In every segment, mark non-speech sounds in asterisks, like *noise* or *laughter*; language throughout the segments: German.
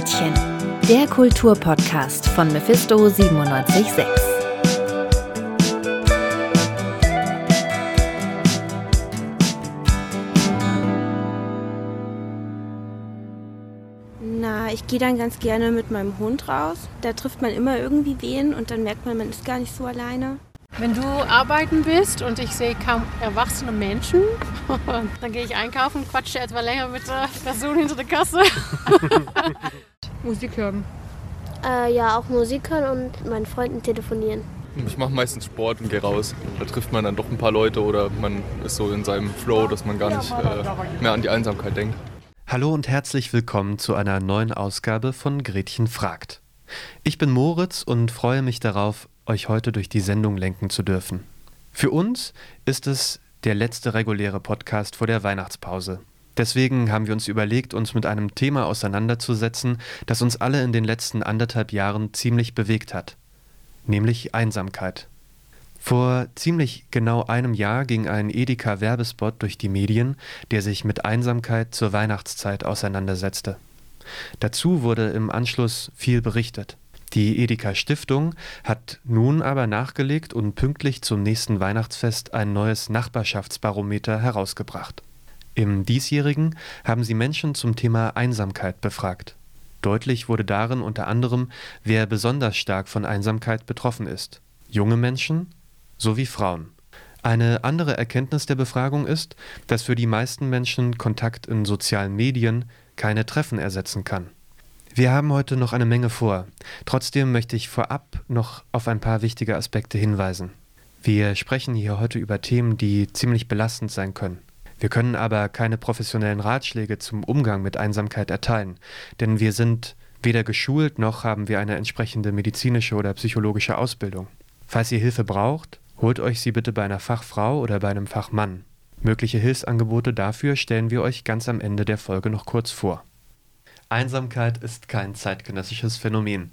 Gretchen, der Kulturpodcast von Mephisto 976. Na, ich gehe dann ganz gerne mit meinem Hund raus. Da trifft man immer irgendwie wen und dann merkt man, man ist gar nicht so alleine. Wenn du arbeiten bist und ich sehe kaum erwachsene Menschen, *laughs* dann gehe ich einkaufen, quatsche etwa länger mit der Person hinter der Kasse. *laughs* Musik hören. Äh, ja, auch Musik hören und mit meinen Freunden telefonieren. Ich mache meistens Sport und gehe raus. Da trifft man dann doch ein paar Leute oder man ist so in seinem Flow, dass man gar nicht äh, mehr an die Einsamkeit denkt. Hallo und herzlich willkommen zu einer neuen Ausgabe von Gretchen fragt. Ich bin Moritz und freue mich darauf, euch heute durch die Sendung lenken zu dürfen. Für uns ist es der letzte reguläre Podcast vor der Weihnachtspause. Deswegen haben wir uns überlegt, uns mit einem Thema auseinanderzusetzen, das uns alle in den letzten anderthalb Jahren ziemlich bewegt hat, nämlich Einsamkeit. Vor ziemlich genau einem Jahr ging ein Edeka-Werbespot durch die Medien, der sich mit Einsamkeit zur Weihnachtszeit auseinandersetzte. Dazu wurde im Anschluss viel berichtet. Die Edeka Stiftung hat nun aber nachgelegt und pünktlich zum nächsten Weihnachtsfest ein neues Nachbarschaftsbarometer herausgebracht. Im diesjährigen haben sie Menschen zum Thema Einsamkeit befragt. Deutlich wurde darin unter anderem, wer besonders stark von Einsamkeit betroffen ist. Junge Menschen sowie Frauen. Eine andere Erkenntnis der Befragung ist, dass für die meisten Menschen Kontakt in sozialen Medien keine Treffen ersetzen kann. Wir haben heute noch eine Menge vor. Trotzdem möchte ich vorab noch auf ein paar wichtige Aspekte hinweisen. Wir sprechen hier heute über Themen, die ziemlich belastend sein können. Wir können aber keine professionellen Ratschläge zum Umgang mit Einsamkeit erteilen, denn wir sind weder geschult noch haben wir eine entsprechende medizinische oder psychologische Ausbildung. Falls ihr Hilfe braucht, holt euch sie bitte bei einer Fachfrau oder bei einem Fachmann. Mögliche Hilfsangebote dafür stellen wir euch ganz am Ende der Folge noch kurz vor. Einsamkeit ist kein zeitgenössisches Phänomen.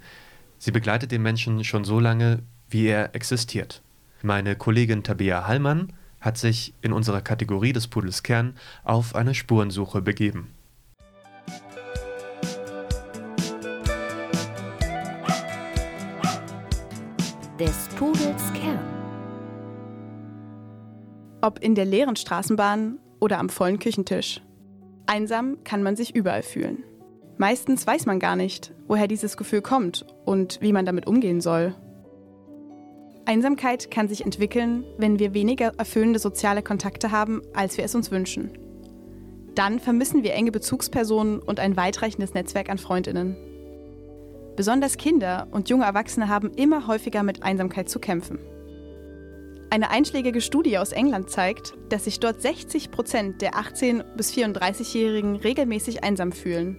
Sie begleitet den Menschen schon so lange, wie er existiert. Meine Kollegin Tabea Hallmann hat sich in unserer Kategorie des Pudels Kern auf eine Spurensuche begeben. Des Pudels Kern. Ob in der leeren Straßenbahn oder am vollen Küchentisch. Einsam kann man sich überall fühlen. Meistens weiß man gar nicht, woher dieses Gefühl kommt und wie man damit umgehen soll. Einsamkeit kann sich entwickeln, wenn wir weniger erfüllende soziale Kontakte haben, als wir es uns wünschen. Dann vermissen wir enge Bezugspersonen und ein weitreichendes Netzwerk an Freundinnen. Besonders Kinder und junge Erwachsene haben immer häufiger mit Einsamkeit zu kämpfen. Eine einschlägige Studie aus England zeigt, dass sich dort 60 Prozent der 18- bis 34-Jährigen regelmäßig einsam fühlen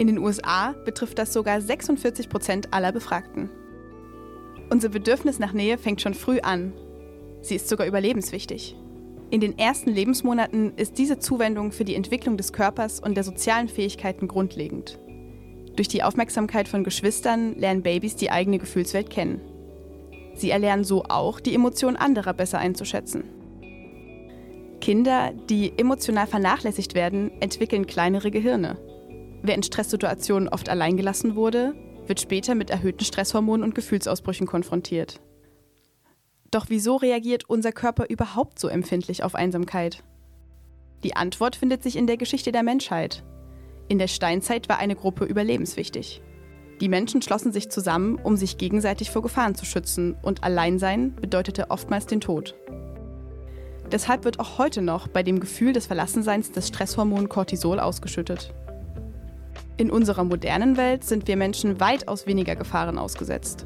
in den USA betrifft das sogar 46 Prozent aller Befragten. Unser Bedürfnis nach Nähe fängt schon früh an. Sie ist sogar überlebenswichtig. In den ersten Lebensmonaten ist diese Zuwendung für die Entwicklung des Körpers und der sozialen Fähigkeiten grundlegend. Durch die Aufmerksamkeit von Geschwistern lernen Babys die eigene Gefühlswelt kennen. Sie erlernen so auch, die Emotionen anderer besser einzuschätzen. Kinder, die emotional vernachlässigt werden, entwickeln kleinere Gehirne. Wer in Stresssituationen oft alleingelassen wurde, wird später mit erhöhten Stresshormonen und Gefühlsausbrüchen konfrontiert. Doch wieso reagiert unser Körper überhaupt so empfindlich auf Einsamkeit? Die Antwort findet sich in der Geschichte der Menschheit. In der Steinzeit war eine Gruppe überlebenswichtig. Die Menschen schlossen sich zusammen, um sich gegenseitig vor Gefahren zu schützen, und Alleinsein bedeutete oftmals den Tod. Deshalb wird auch heute noch bei dem Gefühl des Verlassenseins das Stresshormon Cortisol ausgeschüttet. In unserer modernen Welt sind wir Menschen weitaus weniger Gefahren ausgesetzt.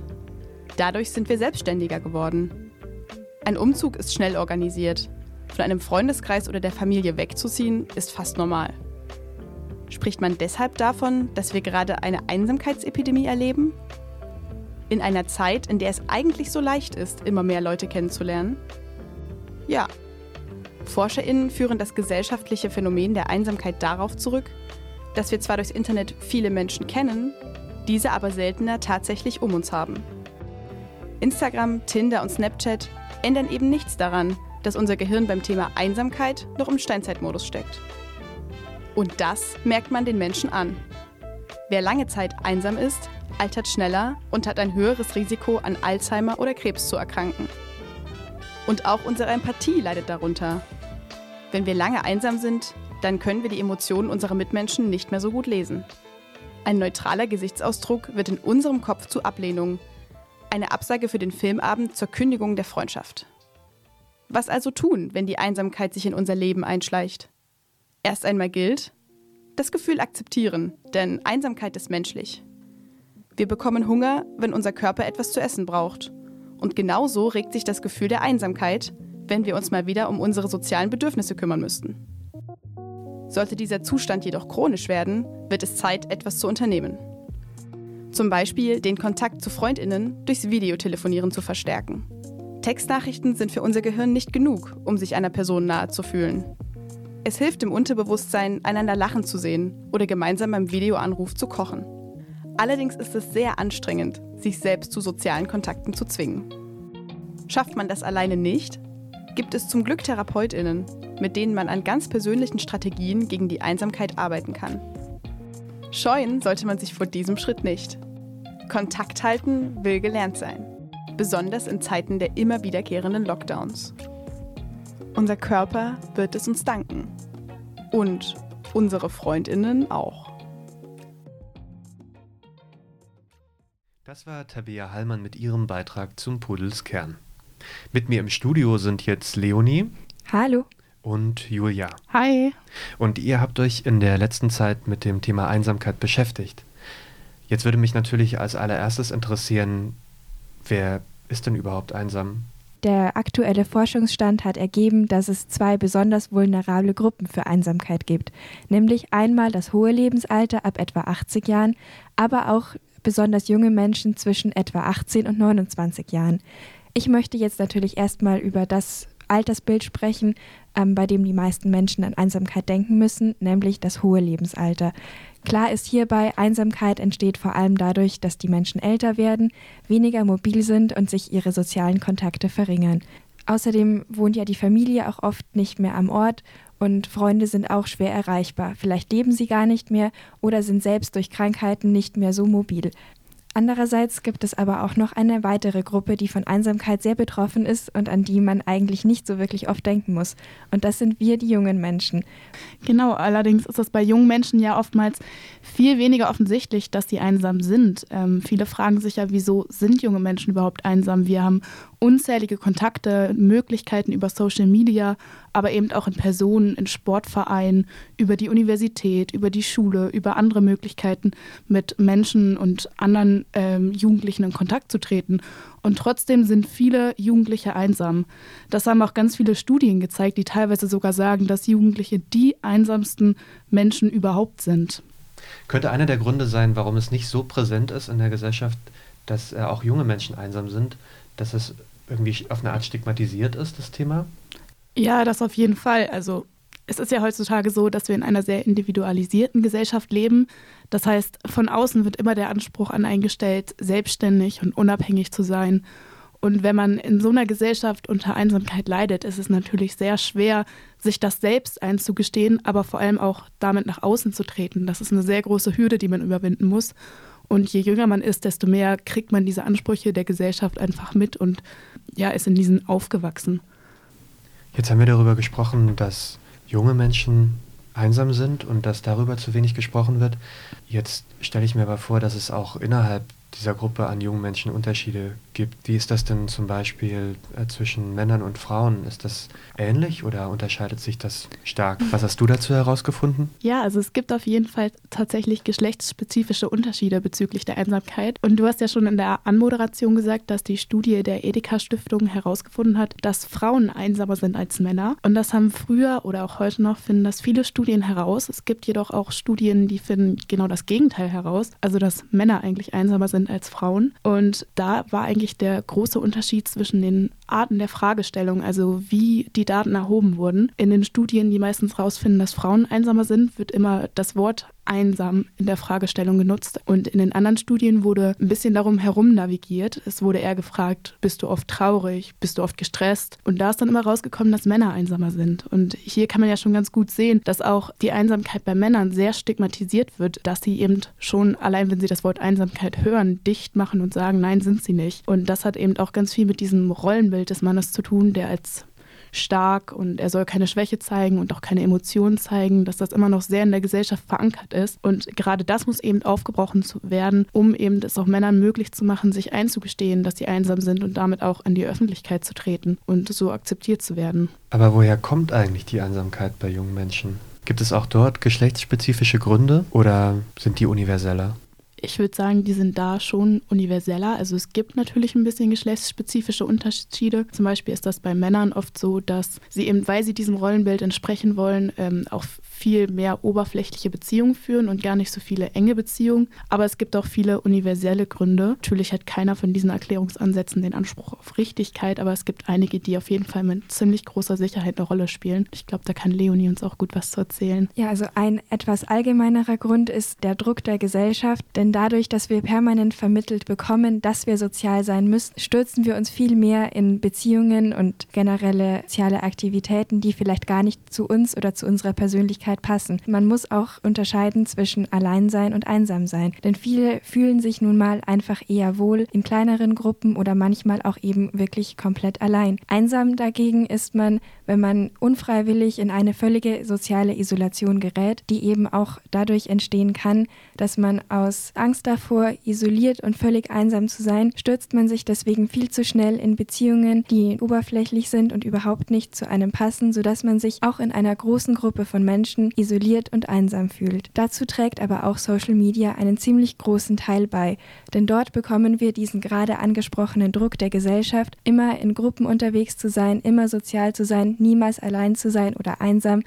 Dadurch sind wir selbstständiger geworden. Ein Umzug ist schnell organisiert. Von einem Freundeskreis oder der Familie wegzuziehen ist fast normal. Spricht man deshalb davon, dass wir gerade eine Einsamkeitsepidemie erleben? In einer Zeit, in der es eigentlich so leicht ist, immer mehr Leute kennenzulernen? Ja. ForscherInnen führen das gesellschaftliche Phänomen der Einsamkeit darauf zurück, dass wir zwar durchs Internet viele Menschen kennen, diese aber seltener tatsächlich um uns haben. Instagram, Tinder und Snapchat ändern eben nichts daran, dass unser Gehirn beim Thema Einsamkeit noch im Steinzeitmodus steckt. Und das merkt man den Menschen an. Wer lange Zeit einsam ist, altert schneller und hat ein höheres Risiko, an Alzheimer oder Krebs zu erkranken. Und auch unsere Empathie leidet darunter. Wenn wir lange einsam sind, dann können wir die Emotionen unserer Mitmenschen nicht mehr so gut lesen. Ein neutraler Gesichtsausdruck wird in unserem Kopf zu Ablehnung. Eine Absage für den Filmabend zur Kündigung der Freundschaft. Was also tun, wenn die Einsamkeit sich in unser Leben einschleicht? Erst einmal gilt, das Gefühl akzeptieren, denn Einsamkeit ist menschlich. Wir bekommen Hunger, wenn unser Körper etwas zu essen braucht. Und genauso regt sich das Gefühl der Einsamkeit, wenn wir uns mal wieder um unsere sozialen Bedürfnisse kümmern müssten. Sollte dieser Zustand jedoch chronisch werden, wird es Zeit, etwas zu unternehmen. Zum Beispiel den Kontakt zu Freundinnen durchs Videotelefonieren zu verstärken. Textnachrichten sind für unser Gehirn nicht genug, um sich einer Person nahe zu fühlen. Es hilft im Unterbewusstsein, einander lachen zu sehen oder gemeinsam beim Videoanruf zu kochen. Allerdings ist es sehr anstrengend, sich selbst zu sozialen Kontakten zu zwingen. Schafft man das alleine nicht, gibt es zum Glück Therapeutinnen, mit denen man an ganz persönlichen Strategien gegen die Einsamkeit arbeiten kann. Scheuen sollte man sich vor diesem Schritt nicht. Kontakt halten will gelernt sein, besonders in Zeiten der immer wiederkehrenden Lockdowns. Unser Körper wird es uns danken. Und unsere Freundinnen auch. Das war Tabea Hallmann mit ihrem Beitrag zum Pudelskern. Mit mir im Studio sind jetzt Leonie. Hallo. Und Julia. Hi. Und ihr habt euch in der letzten Zeit mit dem Thema Einsamkeit beschäftigt. Jetzt würde mich natürlich als allererstes interessieren, wer ist denn überhaupt einsam? Der aktuelle Forschungsstand hat ergeben, dass es zwei besonders vulnerable Gruppen für Einsamkeit gibt, nämlich einmal das hohe Lebensalter ab etwa 80 Jahren, aber auch besonders junge Menschen zwischen etwa 18 und 29 Jahren. Ich möchte jetzt natürlich erstmal über das Altersbild sprechen, ähm, bei dem die meisten Menschen an Einsamkeit denken müssen, nämlich das hohe Lebensalter. Klar ist hierbei, Einsamkeit entsteht vor allem dadurch, dass die Menschen älter werden, weniger mobil sind und sich ihre sozialen Kontakte verringern. Außerdem wohnt ja die Familie auch oft nicht mehr am Ort und Freunde sind auch schwer erreichbar. Vielleicht leben sie gar nicht mehr oder sind selbst durch Krankheiten nicht mehr so mobil. Andererseits gibt es aber auch noch eine weitere Gruppe, die von Einsamkeit sehr betroffen ist und an die man eigentlich nicht so wirklich oft denken muss. Und das sind wir, die jungen Menschen. Genau, allerdings ist es bei jungen Menschen ja oftmals viel weniger offensichtlich, dass sie einsam sind. Ähm, viele fragen sich ja, wieso sind junge Menschen überhaupt einsam? Wir haben unzählige Kontakte, Möglichkeiten über Social Media, aber eben auch in Personen, in Sportvereinen, über die Universität, über die Schule, über andere Möglichkeiten mit Menschen und anderen ähm, Jugendlichen in Kontakt zu treten. Und trotzdem sind viele Jugendliche einsam. Das haben auch ganz viele Studien gezeigt, die teilweise sogar sagen, dass Jugendliche die einsamsten Menschen überhaupt sind. Könnte einer der Gründe sein, warum es nicht so präsent ist in der Gesellschaft, dass äh, auch junge Menschen einsam sind, dass es irgendwie auf eine Art stigmatisiert ist, das Thema? Ja, das auf jeden Fall. Also es ist ja heutzutage so, dass wir in einer sehr individualisierten Gesellschaft leben. Das heißt, von außen wird immer der Anspruch an eingestellt, selbstständig und unabhängig zu sein. Und wenn man in so einer Gesellschaft unter Einsamkeit leidet, ist es natürlich sehr schwer, sich das selbst einzugestehen, aber vor allem auch damit nach außen zu treten. Das ist eine sehr große Hürde, die man überwinden muss. Und je jünger man ist, desto mehr kriegt man diese Ansprüche der Gesellschaft einfach mit und ja, ist in diesen aufgewachsen. Jetzt haben wir darüber gesprochen, dass junge Menschen einsam sind und dass darüber zu wenig gesprochen wird. Jetzt stelle ich mir aber vor, dass es auch innerhalb dieser Gruppe an jungen Menschen Unterschiede gibt. Wie ist das denn zum Beispiel äh, zwischen Männern und Frauen? Ist das ähnlich oder unterscheidet sich das stark? Was hast du dazu herausgefunden? Ja, also es gibt auf jeden Fall tatsächlich geschlechtsspezifische Unterschiede bezüglich der Einsamkeit. Und du hast ja schon in der Anmoderation gesagt, dass die Studie der Edeka Stiftung herausgefunden hat, dass Frauen einsamer sind als Männer. Und das haben früher oder auch heute noch finden das viele Studien heraus. Es gibt jedoch auch Studien, die finden genau das Gegenteil heraus. Also dass Männer eigentlich einsamer sind als Frauen. Und da war eigentlich der große Unterschied zwischen den Arten der Fragestellung, also wie die Daten erhoben wurden. In den Studien, die meistens herausfinden, dass Frauen einsamer sind, wird immer das Wort einsam in der Fragestellung genutzt. Und in den anderen Studien wurde ein bisschen darum herum navigiert. Es wurde eher gefragt, bist du oft traurig, bist du oft gestresst? Und da ist dann immer rausgekommen, dass Männer einsamer sind. Und hier kann man ja schon ganz gut sehen, dass auch die Einsamkeit bei Männern sehr stigmatisiert wird, dass sie eben schon, allein wenn sie das Wort Einsamkeit hören, dicht machen und sagen, nein, sind sie nicht. Und das hat eben auch ganz viel mit diesem Rollenbild des Mannes zu tun, der als stark und er soll keine Schwäche zeigen und auch keine Emotionen zeigen, dass das immer noch sehr in der Gesellschaft verankert ist. Und gerade das muss eben aufgebrochen werden, um eben es auch Männern möglich zu machen, sich einzugestehen, dass sie einsam sind und damit auch an die Öffentlichkeit zu treten und so akzeptiert zu werden. Aber woher kommt eigentlich die Einsamkeit bei jungen Menschen? Gibt es auch dort geschlechtsspezifische Gründe oder sind die universeller? Ich würde sagen, die sind da schon universeller. Also es gibt natürlich ein bisschen geschlechtsspezifische Unterschiede. Zum Beispiel ist das bei Männern oft so, dass sie eben, weil sie diesem Rollenbild entsprechen wollen, ähm, auch viel mehr oberflächliche Beziehungen führen und gar nicht so viele enge Beziehungen. Aber es gibt auch viele universelle Gründe. Natürlich hat keiner von diesen Erklärungsansätzen den Anspruch auf Richtigkeit, aber es gibt einige, die auf jeden Fall mit ziemlich großer Sicherheit eine Rolle spielen. Ich glaube, da kann Leonie uns auch gut was zu erzählen. Ja, also ein etwas allgemeinerer Grund ist der Druck der Gesellschaft, denn dadurch, dass wir permanent vermittelt bekommen, dass wir sozial sein müssen, stürzen wir uns viel mehr in Beziehungen und generelle soziale Aktivitäten, die vielleicht gar nicht zu uns oder zu unserer Persönlichkeit Persönlichkeit passen. Man muss auch unterscheiden zwischen Alleinsein und Einsamsein. Denn viele fühlen sich nun mal einfach eher wohl in kleineren Gruppen oder manchmal auch eben wirklich komplett allein. Einsam dagegen ist man, wenn man unfreiwillig in eine völlige soziale Isolation gerät, die eben auch dadurch entstehen kann, dass man aus Angst davor, isoliert und völlig einsam zu sein, stürzt man sich deswegen viel zu schnell in Beziehungen, die oberflächlich sind und überhaupt nicht zu einem passen, sodass man sich auch in einer großen Gruppe von Menschen isoliert und einsam fühlt. Dazu trägt aber auch Social Media einen ziemlich großen Teil bei, denn dort bekommen wir diesen gerade angesprochenen Druck der Gesellschaft, immer in Gruppen unterwegs zu sein, immer sozial zu sein, niemals allein zu sein oder einsam,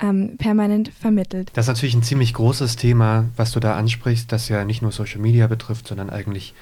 ähm, permanent vermittelt. Das ist natürlich ein ziemlich großes Thema, was du da ansprichst, das ja nicht nur Social Media betrifft, sondern eigentlich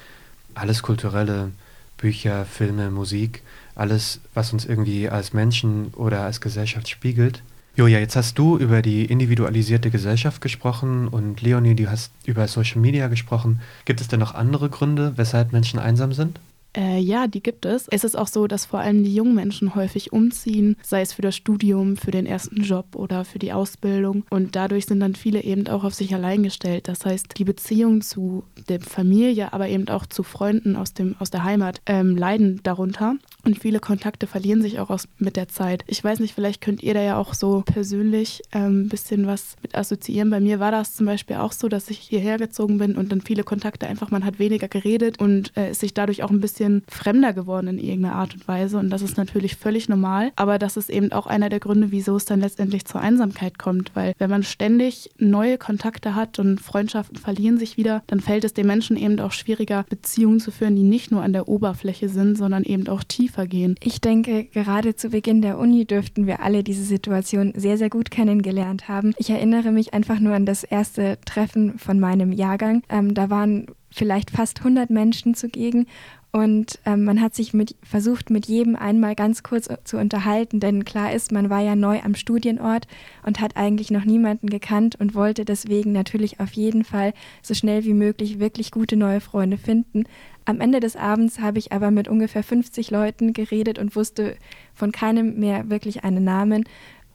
alles kulturelle, Bücher, Filme, Musik, alles, was uns irgendwie als Menschen oder als Gesellschaft spiegelt. Julia, jetzt hast du über die individualisierte Gesellschaft gesprochen und Leonie, du hast über Social Media gesprochen. Gibt es denn noch andere Gründe, weshalb Menschen einsam sind? Äh, ja, die gibt es. Es ist auch so, dass vor allem die jungen Menschen häufig umziehen, sei es für das Studium, für den ersten Job oder für die Ausbildung. Und dadurch sind dann viele eben auch auf sich allein gestellt. Das heißt, die Beziehung zu der Familie, aber eben auch zu Freunden aus, dem, aus der Heimat ähm, leiden darunter. Und viele Kontakte verlieren sich auch aus, mit der Zeit. Ich weiß nicht, vielleicht könnt ihr da ja auch so persönlich ein ähm, bisschen was mit assoziieren. Bei mir war das zum Beispiel auch so, dass ich hierher gezogen bin und dann viele Kontakte einfach, man hat weniger geredet und äh, ist sich dadurch auch ein bisschen fremder geworden in irgendeiner Art und Weise. Und das ist natürlich völlig normal. Aber das ist eben auch einer der Gründe, wieso es dann letztendlich zur Einsamkeit kommt. Weil wenn man ständig neue Kontakte hat und Freundschaften verlieren sich wieder, dann fällt es den Menschen eben auch schwieriger, Beziehungen zu führen, die nicht nur an der Oberfläche sind, sondern eben auch tiefer vergehen. Ich denke, gerade zu Beginn der Uni dürften wir alle diese Situation sehr, sehr gut kennengelernt haben. Ich erinnere mich einfach nur an das erste Treffen von meinem Jahrgang. Ähm, da waren vielleicht fast 100 Menschen zugegen und ähm, man hat sich mit, versucht, mit jedem einmal ganz kurz zu unterhalten, denn klar ist, man war ja neu am Studienort und hat eigentlich noch niemanden gekannt und wollte deswegen natürlich auf jeden Fall so schnell wie möglich wirklich gute neue Freunde finden. Am Ende des Abends habe ich aber mit ungefähr 50 Leuten geredet und wusste von keinem mehr wirklich einen Namen.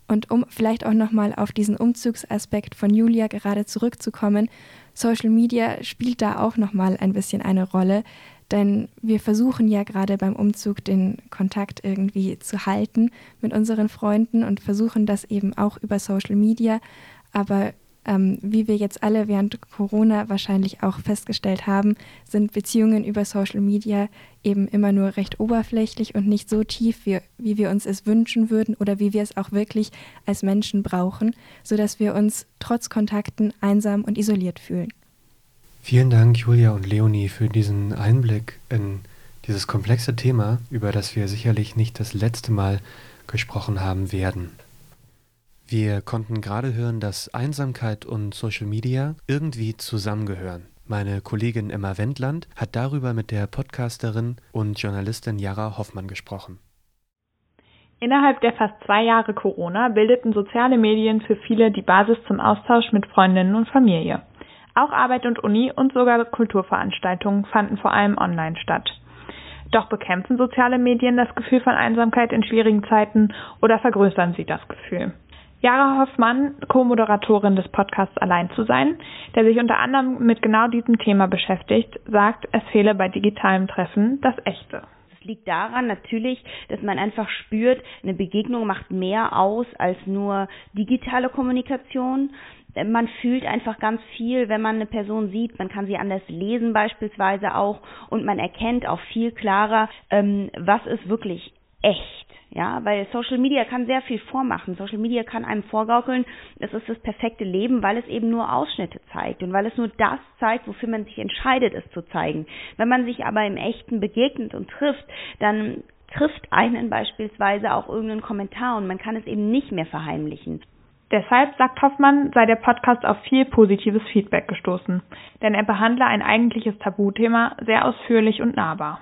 Und um vielleicht auch nochmal auf diesen Umzugsaspekt von Julia gerade zurückzukommen, Social Media spielt da auch nochmal ein bisschen eine Rolle, denn wir versuchen ja gerade beim Umzug den Kontakt irgendwie zu halten mit unseren Freunden und versuchen das eben auch über Social Media. Aber ähm, wie wir jetzt alle während Corona wahrscheinlich auch festgestellt haben, sind Beziehungen über Social Media eben immer nur recht oberflächlich und nicht so tief, wie, wie wir uns es wünschen würden oder wie wir es auch wirklich als Menschen brauchen, sodass wir uns trotz Kontakten einsam und isoliert fühlen. Vielen Dank, Julia und Leonie, für diesen Einblick in dieses komplexe Thema, über das wir sicherlich nicht das letzte Mal gesprochen haben werden. Wir konnten gerade hören, dass Einsamkeit und Social Media irgendwie zusammengehören. Meine Kollegin Emma Wendland hat darüber mit der Podcasterin und Journalistin Jara Hoffmann gesprochen. Innerhalb der fast zwei Jahre Corona bildeten soziale Medien für viele die Basis zum Austausch mit Freundinnen und Familie. Auch Arbeit und Uni und sogar Kulturveranstaltungen fanden vor allem online statt. Doch bekämpfen soziale Medien das Gefühl von Einsamkeit in schwierigen Zeiten oder vergrößern sie das Gefühl? Jara Hoffmann, Co-Moderatorin des Podcasts Allein zu sein, der sich unter anderem mit genau diesem Thema beschäftigt, sagt, es fehle bei digitalem Treffen das Echte liegt daran natürlich, dass man einfach spürt, eine Begegnung macht mehr aus als nur digitale Kommunikation. Man fühlt einfach ganz viel, wenn man eine Person sieht. Man kann sie anders lesen beispielsweise auch und man erkennt auch viel klarer, ähm, was ist wirklich echt. Ja, weil Social Media kann sehr viel vormachen. Social Media kann einem vorgaukeln, es ist das perfekte Leben, weil es eben nur Ausschnitte zeigt und weil es nur das zeigt, wofür man sich entscheidet, es zu zeigen. Wenn man sich aber im Echten begegnet und trifft, dann trifft einen beispielsweise auch irgendein Kommentar und man kann es eben nicht mehr verheimlichen. Deshalb, sagt Hoffmann, sei der Podcast auf viel positives Feedback gestoßen, denn er behandle ein eigentliches Tabuthema sehr ausführlich und nahbar.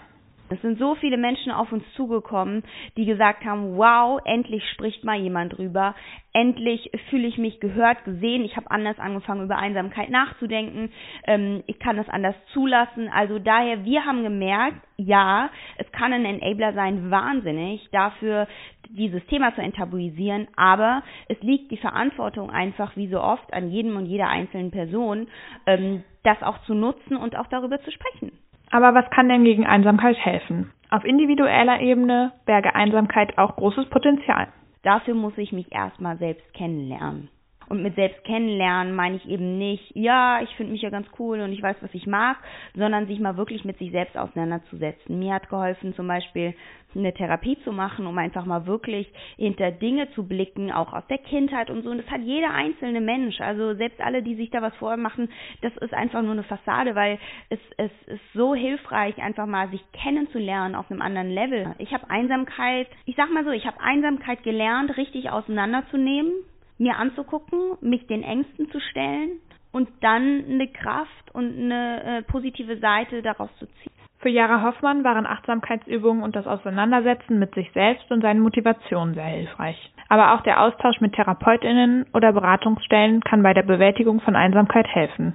Es sind so viele Menschen auf uns zugekommen, die gesagt haben, wow, endlich spricht mal jemand drüber, endlich fühle ich mich gehört, gesehen, ich habe anders angefangen über Einsamkeit nachzudenken, ähm, ich kann das anders zulassen. Also daher, wir haben gemerkt, ja, es kann ein Enabler sein, wahnsinnig, dafür dieses Thema zu enttabuisieren, aber es liegt die Verantwortung einfach wie so oft an jedem und jeder einzelnen Person, ähm, das auch zu nutzen und auch darüber zu sprechen. Aber was kann denn gegen Einsamkeit helfen? Auf individueller Ebene berge Einsamkeit auch großes Potenzial. Dafür muss ich mich erstmal selbst kennenlernen. Und mit selbst kennenlernen meine ich eben nicht, ja, ich finde mich ja ganz cool und ich weiß, was ich mag, sondern sich mal wirklich mit sich selbst auseinanderzusetzen. Mir hat geholfen, zum Beispiel eine Therapie zu machen, um einfach mal wirklich hinter Dinge zu blicken, auch aus der Kindheit und so. Und das hat jeder einzelne Mensch. Also selbst alle, die sich da was vormachen, das ist einfach nur eine Fassade, weil es, es ist so hilfreich, einfach mal sich kennenzulernen auf einem anderen Level. Ich habe Einsamkeit, ich sag mal so, ich habe Einsamkeit gelernt, richtig auseinanderzunehmen mir anzugucken, mich den Ängsten zu stellen und dann eine Kraft und eine äh, positive Seite daraus zu ziehen. Für Jara Hoffmann waren Achtsamkeitsübungen und das Auseinandersetzen mit sich selbst und seinen Motivationen sehr hilfreich. Aber auch der Austausch mit Therapeutinnen oder Beratungsstellen kann bei der Bewältigung von Einsamkeit helfen.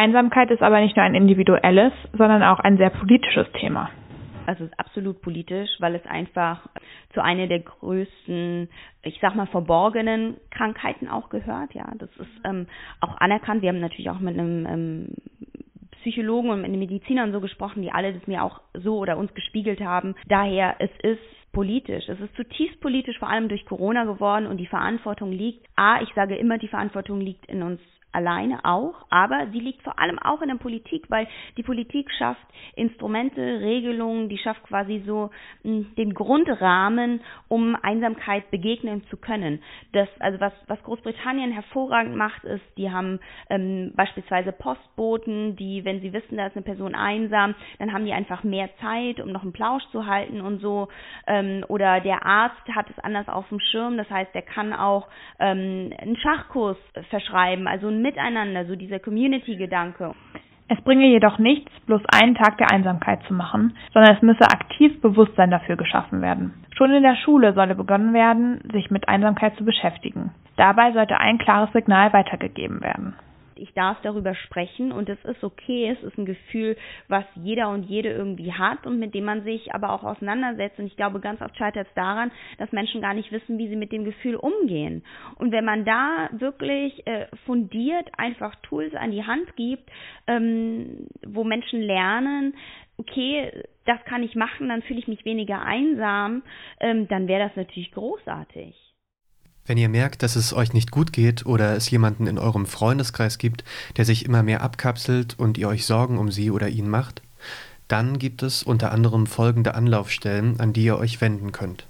Einsamkeit ist aber nicht nur ein individuelles, sondern auch ein sehr politisches Thema. Also es ist absolut politisch, weil es einfach zu einer der größten, ich sag mal, verborgenen Krankheiten auch gehört. Ja, das ist ähm, auch anerkannt. Wir haben natürlich auch mit einem ähm, Psychologen und mit einem Mediziner und so gesprochen, die alle das mir auch so oder uns gespiegelt haben. Daher, es ist politisch. Es ist zutiefst politisch, vor allem durch Corona geworden und die Verantwortung liegt, a, ich sage immer, die Verantwortung liegt in uns alleine auch, aber sie liegt vor allem auch in der Politik, weil die Politik schafft Instrumente, Regelungen, die schafft quasi so hm, den Grundrahmen, um Einsamkeit begegnen zu können. Das, also was, was Großbritannien hervorragend macht, ist, die haben ähm, beispielsweise Postboten, die, wenn sie wissen, da ist eine Person einsam, dann haben die einfach mehr Zeit, um noch einen Plausch zu halten und so. Ähm, oder der Arzt hat es anders auf dem Schirm, das heißt, der kann auch ähm, einen Schachkurs verschreiben, also ein Miteinander, so dieser Community-Gedanke. Es bringe jedoch nichts, bloß einen Tag der Einsamkeit zu machen, sondern es müsse aktiv Bewusstsein dafür geschaffen werden. Schon in der Schule solle begonnen werden, sich mit Einsamkeit zu beschäftigen. Dabei sollte ein klares Signal weitergegeben werden ich darf darüber sprechen und es ist okay, es ist ein Gefühl, was jeder und jede irgendwie hat und mit dem man sich aber auch auseinandersetzt. Und ich glaube, ganz oft scheitert es daran, dass Menschen gar nicht wissen, wie sie mit dem Gefühl umgehen. Und wenn man da wirklich äh, fundiert einfach Tools an die Hand gibt, ähm, wo Menschen lernen, okay, das kann ich machen, dann fühle ich mich weniger einsam, ähm, dann wäre das natürlich großartig. Wenn ihr merkt, dass es euch nicht gut geht oder es jemanden in eurem Freundeskreis gibt, der sich immer mehr abkapselt und ihr euch Sorgen um sie oder ihn macht, dann gibt es unter anderem folgende Anlaufstellen, an die ihr euch wenden könnt.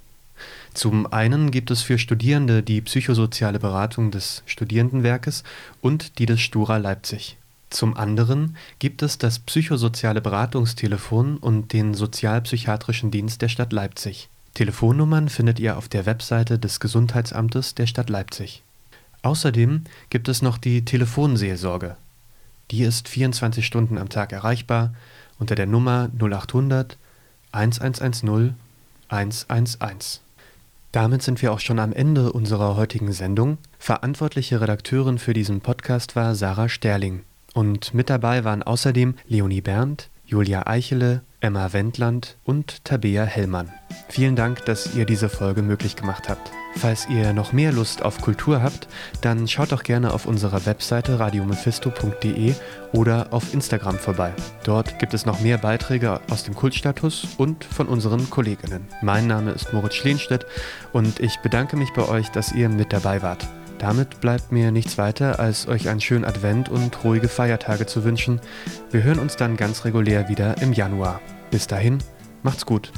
Zum einen gibt es für Studierende die psychosoziale Beratung des Studierendenwerkes und die des Stura Leipzig. Zum anderen gibt es das psychosoziale Beratungstelefon und den sozialpsychiatrischen Dienst der Stadt Leipzig. Telefonnummern findet ihr auf der Webseite des Gesundheitsamtes der Stadt Leipzig. Außerdem gibt es noch die Telefonseelsorge. Die ist 24 Stunden am Tag erreichbar unter der Nummer 0800 1110 111. Damit sind wir auch schon am Ende unserer heutigen Sendung. Verantwortliche Redakteurin für diesen Podcast war Sarah Sterling. Und mit dabei waren außerdem Leonie Berndt, Julia Eichele, Emma Wendland und Tabea Hellmann. Vielen Dank, dass ihr diese Folge möglich gemacht habt. Falls ihr noch mehr Lust auf Kultur habt, dann schaut doch gerne auf unserer Webseite radiomephisto.de oder auf Instagram vorbei. Dort gibt es noch mehr Beiträge aus dem Kultstatus und von unseren Kolleginnen. Mein Name ist Moritz Schleenstedt und ich bedanke mich bei euch, dass ihr mit dabei wart. Damit bleibt mir nichts weiter, als euch einen schönen Advent und ruhige Feiertage zu wünschen. Wir hören uns dann ganz regulär wieder im Januar. Bis dahin, macht's gut.